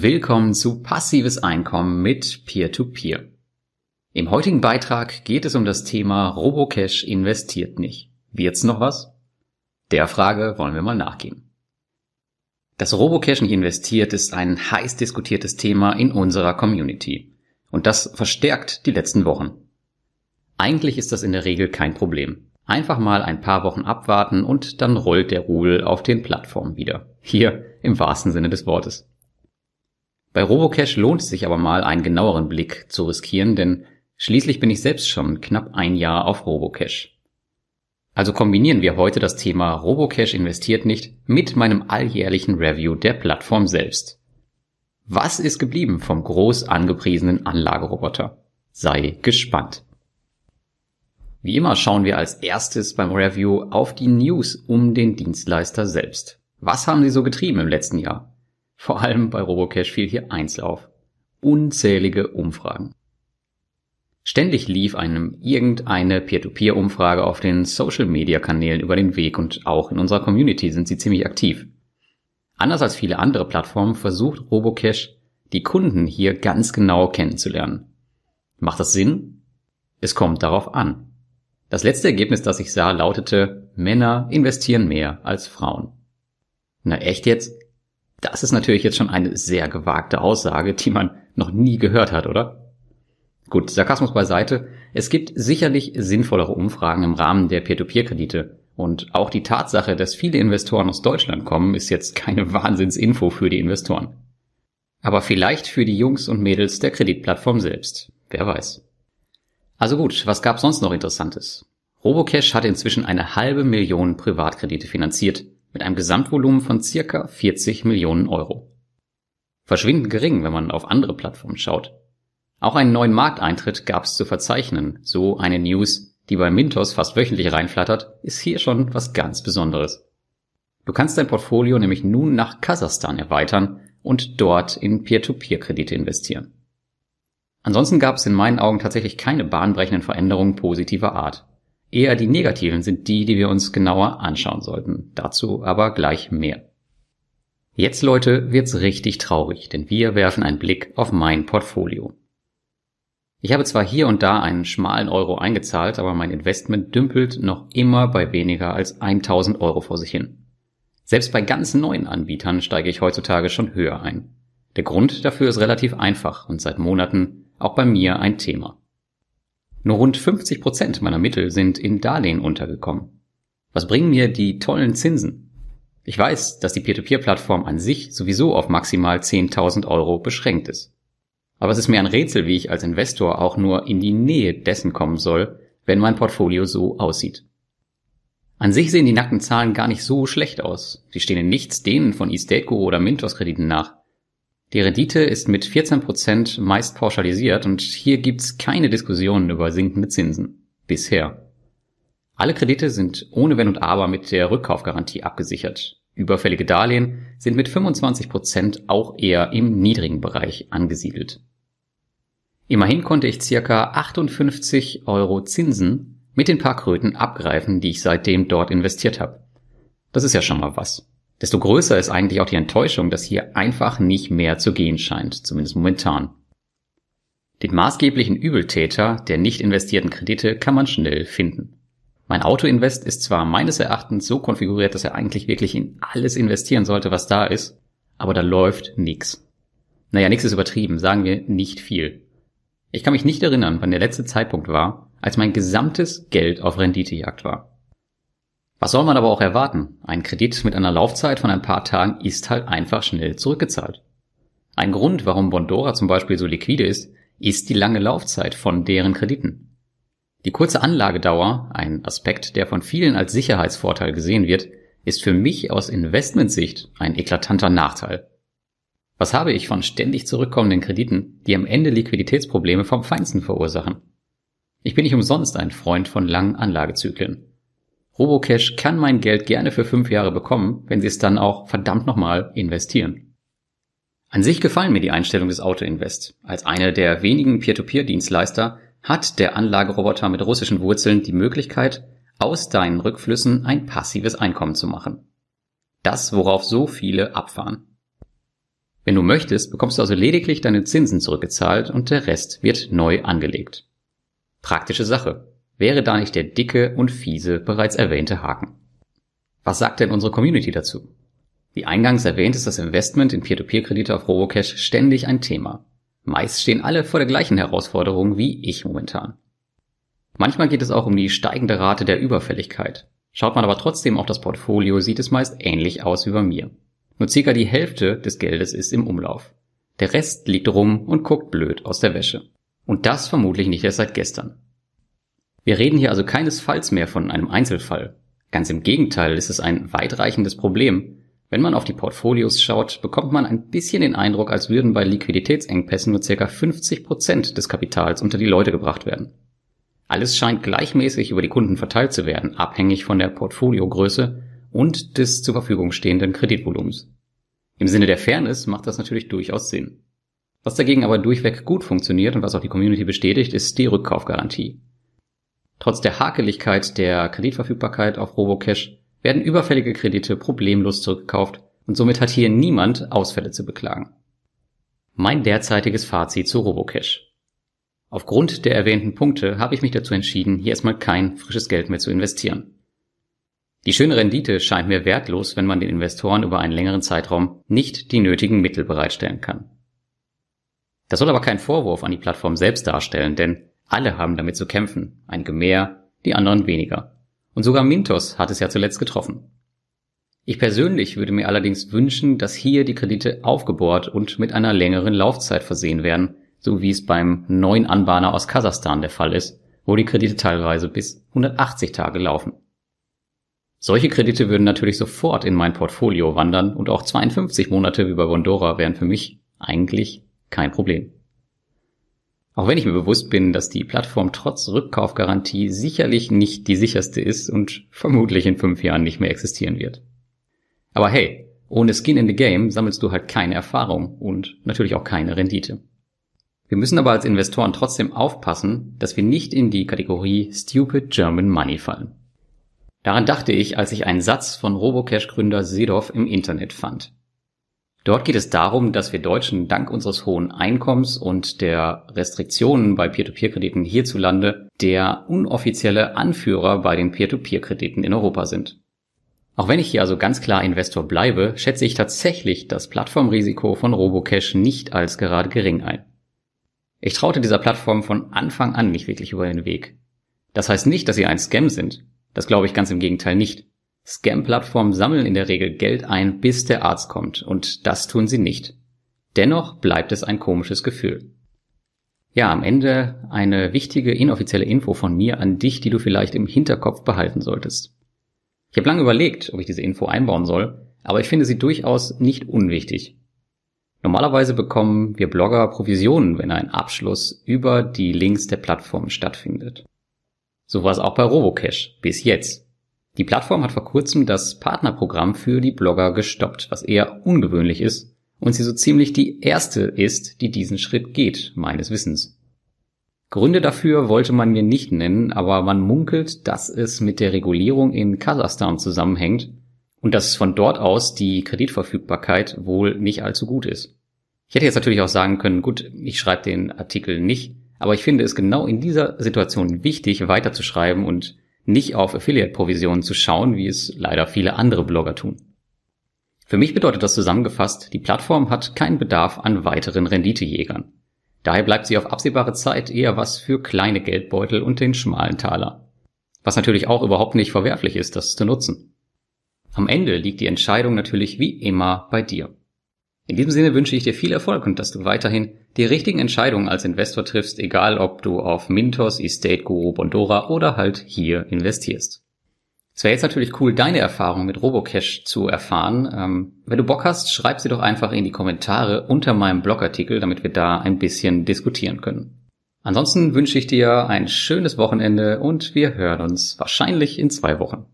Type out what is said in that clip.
Willkommen zu Passives Einkommen mit Peer-to-Peer. -Peer. Im heutigen Beitrag geht es um das Thema Robocash investiert nicht. Wird's noch was? Der Frage wollen wir mal nachgehen. Dass Robocash nicht investiert, ist ein heiß diskutiertes Thema in unserer Community. Und das verstärkt die letzten Wochen. Eigentlich ist das in der Regel kein Problem. Einfach mal ein paar Wochen abwarten und dann rollt der Rubel auf den Plattformen wieder. Hier im wahrsten Sinne des Wortes. Bei Robocash lohnt es sich aber mal einen genaueren Blick zu riskieren, denn schließlich bin ich selbst schon knapp ein Jahr auf Robocash. Also kombinieren wir heute das Thema Robocash investiert nicht mit meinem alljährlichen Review der Plattform selbst. Was ist geblieben vom groß angepriesenen Anlageroboter? Sei gespannt. Wie immer schauen wir als erstes beim Review auf die News um den Dienstleister selbst. Was haben sie so getrieben im letzten Jahr? Vor allem bei Robocash fiel hier eins auf. Unzählige Umfragen. Ständig lief einem irgendeine Peer-to-Peer-Umfrage auf den Social-Media-Kanälen über den Weg und auch in unserer Community sind sie ziemlich aktiv. Anders als viele andere Plattformen versucht Robocash, die Kunden hier ganz genau kennenzulernen. Macht das Sinn? Es kommt darauf an. Das letzte Ergebnis, das ich sah, lautete, Männer investieren mehr als Frauen. Na echt jetzt? Das ist natürlich jetzt schon eine sehr gewagte Aussage, die man noch nie gehört hat, oder? Gut, Sarkasmus beiseite. Es gibt sicherlich sinnvollere Umfragen im Rahmen der Peer-to-Peer-Kredite. Und auch die Tatsache, dass viele Investoren aus Deutschland kommen, ist jetzt keine Wahnsinnsinfo für die Investoren. Aber vielleicht für die Jungs und Mädels der Kreditplattform selbst. Wer weiß. Also gut, was gab sonst noch Interessantes? Robocash hat inzwischen eine halbe Million Privatkredite finanziert mit einem Gesamtvolumen von circa 40 Millionen Euro. Verschwindend gering, wenn man auf andere Plattformen schaut. Auch einen neuen Markteintritt gab es zu verzeichnen, so eine News, die bei Mintos fast wöchentlich reinflattert, ist hier schon was ganz Besonderes. Du kannst dein Portfolio nämlich nun nach Kasachstan erweitern und dort in Peer-to-Peer-Kredite investieren. Ansonsten gab es in meinen Augen tatsächlich keine bahnbrechenden Veränderungen positiver Art. Eher die negativen sind die, die wir uns genauer anschauen sollten. Dazu aber gleich mehr. Jetzt, Leute, wird's richtig traurig, denn wir werfen einen Blick auf mein Portfolio. Ich habe zwar hier und da einen schmalen Euro eingezahlt, aber mein Investment dümpelt noch immer bei weniger als 1000 Euro vor sich hin. Selbst bei ganz neuen Anbietern steige ich heutzutage schon höher ein. Der Grund dafür ist relativ einfach und seit Monaten auch bei mir ein Thema. Nur rund 50 Prozent meiner Mittel sind in Darlehen untergekommen. Was bringen mir die tollen Zinsen? Ich weiß, dass die Peer-to-Peer-Plattform an sich sowieso auf maximal 10.000 Euro beschränkt ist. Aber es ist mir ein Rätsel, wie ich als Investor auch nur in die Nähe dessen kommen soll, wenn mein Portfolio so aussieht. An sich sehen die nackten Zahlen gar nicht so schlecht aus. Sie stehen in nichts denen von Estateco oder Mintos Krediten nach. Die Rendite ist mit 14% meist pauschalisiert und hier gibt's keine Diskussionen über sinkende Zinsen. Bisher. Alle Kredite sind ohne Wenn und Aber mit der Rückkaufgarantie abgesichert. Überfällige Darlehen sind mit 25% auch eher im niedrigen Bereich angesiedelt. Immerhin konnte ich circa 58 Euro Zinsen mit den paar Kröten abgreifen, die ich seitdem dort investiert habe. Das ist ja schon mal was desto größer ist eigentlich auch die Enttäuschung, dass hier einfach nicht mehr zu gehen scheint, zumindest momentan. Den maßgeblichen Übeltäter der nicht investierten Kredite kann man schnell finden. Mein Autoinvest ist zwar meines Erachtens so konfiguriert, dass er eigentlich wirklich in alles investieren sollte, was da ist, aber da läuft nix. Naja, nix ist übertrieben, sagen wir nicht viel. Ich kann mich nicht erinnern, wann der letzte Zeitpunkt war, als mein gesamtes Geld auf Renditejagd war. Was soll man aber auch erwarten? Ein Kredit mit einer Laufzeit von ein paar Tagen ist halt einfach schnell zurückgezahlt. Ein Grund, warum Bondora zum Beispiel so liquide ist, ist die lange Laufzeit von deren Krediten. Die kurze Anlagedauer, ein Aspekt, der von vielen als Sicherheitsvorteil gesehen wird, ist für mich aus Investmentsicht ein eklatanter Nachteil. Was habe ich von ständig zurückkommenden Krediten, die am Ende Liquiditätsprobleme vom Feinsten verursachen? Ich bin nicht umsonst ein Freund von langen Anlagezyklen. Robocash kann mein Geld gerne für fünf Jahre bekommen, wenn Sie es dann auch verdammt nochmal investieren. An sich gefallen mir die Einstellung des Autoinvest. Als einer der wenigen Peer-to-Peer-Dienstleister hat der Anlageroboter mit russischen Wurzeln die Möglichkeit, aus deinen Rückflüssen ein passives Einkommen zu machen. Das, worauf so viele abfahren. Wenn du möchtest, bekommst du also lediglich deine Zinsen zurückgezahlt und der Rest wird neu angelegt. Praktische Sache. Wäre da nicht der dicke und fiese bereits erwähnte Haken? Was sagt denn unsere Community dazu? Wie eingangs erwähnt ist das Investment in Peer-to-Peer-Kredite auf Robocash ständig ein Thema. Meist stehen alle vor der gleichen Herausforderung wie ich momentan. Manchmal geht es auch um die steigende Rate der Überfälligkeit. Schaut man aber trotzdem auf das Portfolio, sieht es meist ähnlich aus wie bei mir. Nur circa die Hälfte des Geldes ist im Umlauf. Der Rest liegt rum und guckt blöd aus der Wäsche. Und das vermutlich nicht erst seit gestern. Wir reden hier also keinesfalls mehr von einem Einzelfall. Ganz im Gegenteil ist es ein weitreichendes Problem. Wenn man auf die Portfolios schaut, bekommt man ein bisschen den Eindruck, als würden bei Liquiditätsengpässen nur circa 50 Prozent des Kapitals unter die Leute gebracht werden. Alles scheint gleichmäßig über die Kunden verteilt zu werden, abhängig von der Portfoliogröße und des zur Verfügung stehenden Kreditvolumens. Im Sinne der Fairness macht das natürlich durchaus Sinn. Was dagegen aber durchweg gut funktioniert und was auch die Community bestätigt, ist die Rückkaufgarantie. Trotz der Hakeligkeit der Kreditverfügbarkeit auf Robocash werden überfällige Kredite problemlos zurückgekauft und somit hat hier niemand Ausfälle zu beklagen. Mein derzeitiges Fazit zu Robocash. Aufgrund der erwähnten Punkte habe ich mich dazu entschieden, hier erstmal kein frisches Geld mehr zu investieren. Die schöne Rendite scheint mir wertlos, wenn man den Investoren über einen längeren Zeitraum nicht die nötigen Mittel bereitstellen kann. Das soll aber kein Vorwurf an die Plattform selbst darstellen, denn alle haben damit zu kämpfen, einige mehr, die anderen weniger. Und sogar Mintos hat es ja zuletzt getroffen. Ich persönlich würde mir allerdings wünschen, dass hier die Kredite aufgebohrt und mit einer längeren Laufzeit versehen werden, so wie es beim neuen Anbahner aus Kasachstan der Fall ist, wo die Kredite teilweise bis 180 Tage laufen. Solche Kredite würden natürlich sofort in mein Portfolio wandern und auch 52 Monate wie bei Bondora wären für mich eigentlich kein Problem. Auch wenn ich mir bewusst bin, dass die Plattform trotz Rückkaufgarantie sicherlich nicht die sicherste ist und vermutlich in fünf Jahren nicht mehr existieren wird. Aber hey, ohne Skin in the Game sammelst du halt keine Erfahrung und natürlich auch keine Rendite. Wir müssen aber als Investoren trotzdem aufpassen, dass wir nicht in die Kategorie Stupid German Money fallen. Daran dachte ich, als ich einen Satz von Robocash-Gründer Sedov im Internet fand. Dort geht es darum, dass wir Deutschen dank unseres hohen Einkommens und der Restriktionen bei Peer-to-Peer-Krediten hierzulande der unoffizielle Anführer bei den Peer-to-Peer-Krediten in Europa sind. Auch wenn ich hier also ganz klar Investor bleibe, schätze ich tatsächlich das Plattformrisiko von Robocash nicht als gerade gering ein. Ich traute dieser Plattform von Anfang an nicht wirklich über den Weg. Das heißt nicht, dass sie ein Scam sind. Das glaube ich ganz im Gegenteil nicht. Scam-Plattformen sammeln in der Regel Geld ein, bis der Arzt kommt, und das tun sie nicht. Dennoch bleibt es ein komisches Gefühl. Ja, am Ende eine wichtige inoffizielle Info von mir an dich, die du vielleicht im Hinterkopf behalten solltest. Ich habe lange überlegt, ob ich diese Info einbauen soll, aber ich finde sie durchaus nicht unwichtig. Normalerweise bekommen wir Blogger Provisionen, wenn ein Abschluss über die Links der Plattform stattfindet. So war es auch bei Robocash bis jetzt. Die Plattform hat vor kurzem das Partnerprogramm für die Blogger gestoppt, was eher ungewöhnlich ist und sie so ziemlich die erste ist, die diesen Schritt geht, meines Wissens. Gründe dafür wollte man mir nicht nennen, aber man munkelt, dass es mit der Regulierung in Kasachstan zusammenhängt und dass von dort aus die Kreditverfügbarkeit wohl nicht allzu gut ist. Ich hätte jetzt natürlich auch sagen können, gut, ich schreibe den Artikel nicht, aber ich finde es genau in dieser Situation wichtig, weiterzuschreiben und nicht auf Affiliate-Provisionen zu schauen, wie es leider viele andere Blogger tun. Für mich bedeutet das zusammengefasst, die Plattform hat keinen Bedarf an weiteren Renditejägern. Daher bleibt sie auf absehbare Zeit eher was für kleine Geldbeutel und den schmalen Taler. Was natürlich auch überhaupt nicht verwerflich ist, das zu nutzen. Am Ende liegt die Entscheidung natürlich wie immer bei dir. In diesem Sinne wünsche ich dir viel Erfolg und dass du weiterhin die richtigen Entscheidungen als Investor triffst, egal ob du auf Mintos, Estate Guru, Bondora oder halt hier investierst. Es wäre jetzt natürlich cool, deine Erfahrung mit Robocash zu erfahren. Ähm, wenn du Bock hast, schreib sie doch einfach in die Kommentare unter meinem Blogartikel, damit wir da ein bisschen diskutieren können. Ansonsten wünsche ich dir ein schönes Wochenende und wir hören uns wahrscheinlich in zwei Wochen.